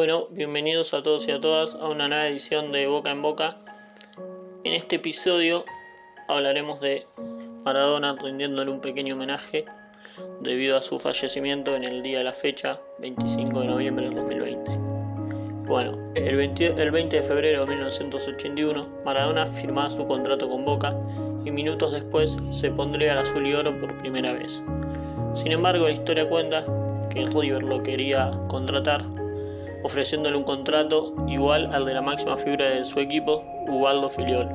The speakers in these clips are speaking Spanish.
Bueno, bienvenidos a todos y a todas a una nueva edición de Boca en Boca. En este episodio hablaremos de Maradona rindiéndole un pequeño homenaje debido a su fallecimiento en el día de la fecha, 25 de noviembre del 2020. Bueno, el 20, el 20 de febrero de 1981, Maradona firmaba su contrato con Boca y minutos después se pondría al azul y oro por primera vez. Sin embargo, la historia cuenta que River lo quería contratar ofreciéndole un contrato igual al de la máxima figura de su equipo, Ubaldo Filiol,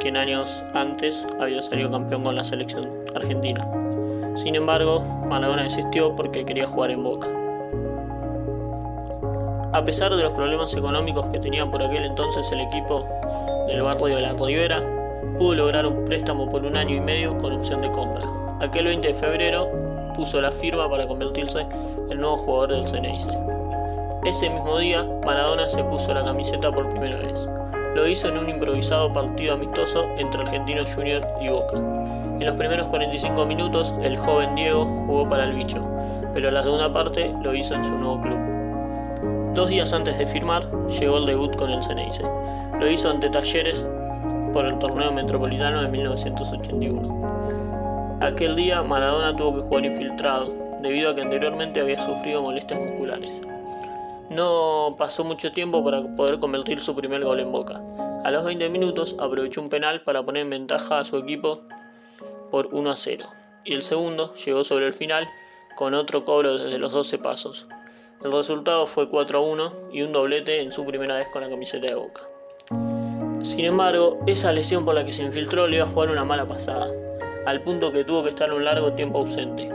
quien años antes había salido campeón con la selección argentina. Sin embargo, Maradona desistió porque quería jugar en Boca. A pesar de los problemas económicos que tenía por aquel entonces el equipo del barrio de la Ribera, pudo lograr un préstamo por un año y medio con opción de compra. Aquel 20 de febrero puso la firma para convertirse en nuevo jugador del Ceneice. Ese mismo día, Maradona se puso la camiseta por primera vez. Lo hizo en un improvisado partido amistoso entre Argentinos Junior y Boca. En los primeros 45 minutos, el joven Diego jugó para el bicho, pero la segunda parte lo hizo en su nuevo club. Dos días antes de firmar, llegó el debut con el Ceneice. Lo hizo ante Talleres por el torneo metropolitano de 1981. Aquel día Maradona tuvo que jugar infiltrado, debido a que anteriormente había sufrido molestias musculares. No pasó mucho tiempo para poder convertir su primer gol en Boca. A los 20 minutos aprovechó un penal para poner en ventaja a su equipo por 1 a 0. Y el segundo llegó sobre el final con otro cobro desde los 12 pasos. El resultado fue 4 a 1 y un doblete en su primera vez con la camiseta de Boca. Sin embargo, esa lesión por la que se infiltró le iba a jugar una mala pasada, al punto que tuvo que estar un largo tiempo ausente.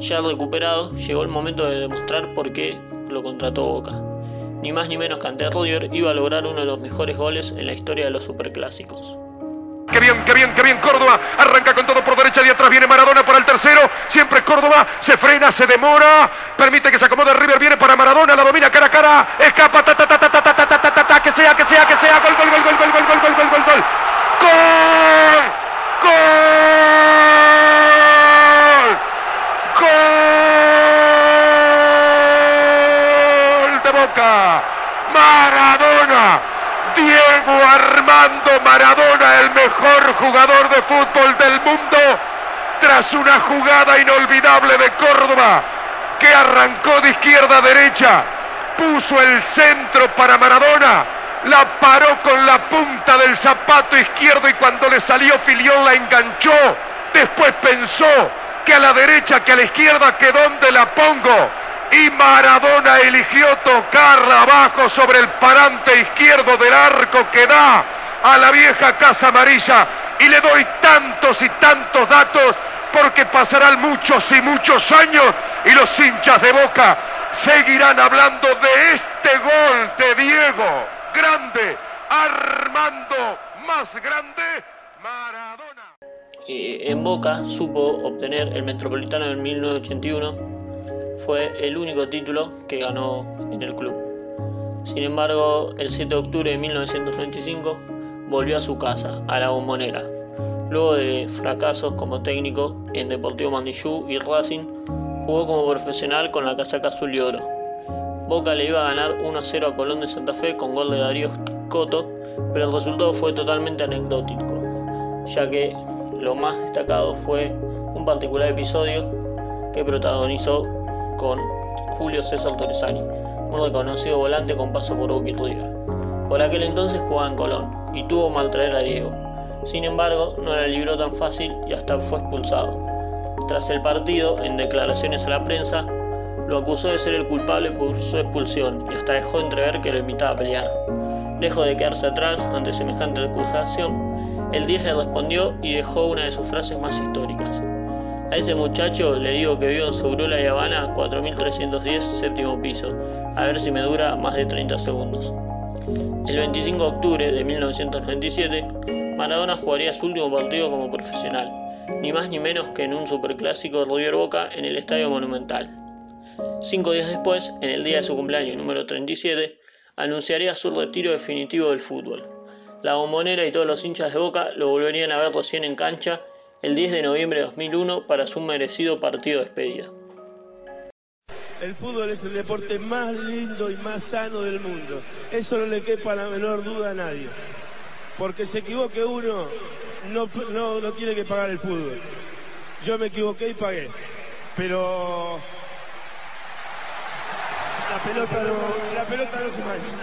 Ya recuperado, llegó el momento de demostrar por qué lo contrató Boca. Ni más ni menos que ante Rudiger iba a lograr uno de los mejores goles en la historia de los superclásicos. Qué bien, qué bien, qué bien Córdoba. Arranca con todo por derecha y atrás viene Maradona para el tercero. Siempre Córdoba. Se frena, se demora. Permite que se acomode River. Viene para Maradona. La domina cara a cara. Escapa. Ta, ta, ta, ta, ta, ta, ta, ta, ta, ta, que sea, que sea, que sea. Gol, gol, gol, gol, gol, gol, gol, gol, gol. Gol. Gol. Gol de Boca. Maradona. Armando Maradona, el mejor jugador de fútbol del mundo, tras una jugada inolvidable de Córdoba, que arrancó de izquierda a derecha, puso el centro para Maradona, la paró con la punta del zapato izquierdo y cuando le salió Filión la enganchó, después pensó que a la derecha, que a la izquierda, que dónde la pongo, y Maradona eligió tocarla abajo sobre el parante izquierdo del arco que da a la vieja Casa Amarilla. Y le doy tantos y tantos datos porque pasarán muchos y muchos años y los hinchas de Boca seguirán hablando de este gol de Diego, grande, Armando, más grande, Maradona. Eh, en Boca supo obtener el Metropolitano en 1981 fue el único título que ganó en el club. Sin embargo, el 7 de octubre de 1995 volvió a su casa, a la bombonera. Luego de fracasos como técnico en Deportivo Mandillú y Racing, jugó como profesional con la casaca azul y oro. Boca le iba a ganar 1-0 a Colón de Santa Fe con gol de Darío Coto, pero el resultado fue totalmente anecdótico, ya que lo más destacado fue un particular episodio que protagonizó con Julio César Torresani, un reconocido volante con paso por Boca y River. Por aquel entonces jugaba en Colón y tuvo mal traer a Diego. Sin embargo, no la libró tan fácil y hasta fue expulsado. Tras el partido, en declaraciones a la prensa, lo acusó de ser el culpable por su expulsión y hasta dejó entrever que lo invitaba a pelear. Lejos de quedarse atrás ante semejante acusación, el 10 le respondió y dejó una de sus frases más históricas. A ese muchacho le digo que vivo en Segurola y Habana 4310 séptimo piso, a ver si me dura más de 30 segundos. El 25 de octubre de 1997, Maradona jugaría su último partido como profesional, ni más ni menos que en un superclásico de River Boca en el Estadio Monumental. Cinco días después, en el día de su cumpleaños número 37, anunciaría su retiro definitivo del fútbol. La bombonera y todos los hinchas de Boca lo volverían a ver recién en cancha el 10 de noviembre de 2001 para su merecido partido de despedida. el fútbol es el deporte más lindo y más sano del mundo. Eso no le quepa la menor duda a nadie. Porque se equivoque uno, no, no, no tiene que pagar el fútbol. Yo me equivoqué y pagué. Pero la pelota no, la pelota no se mancha.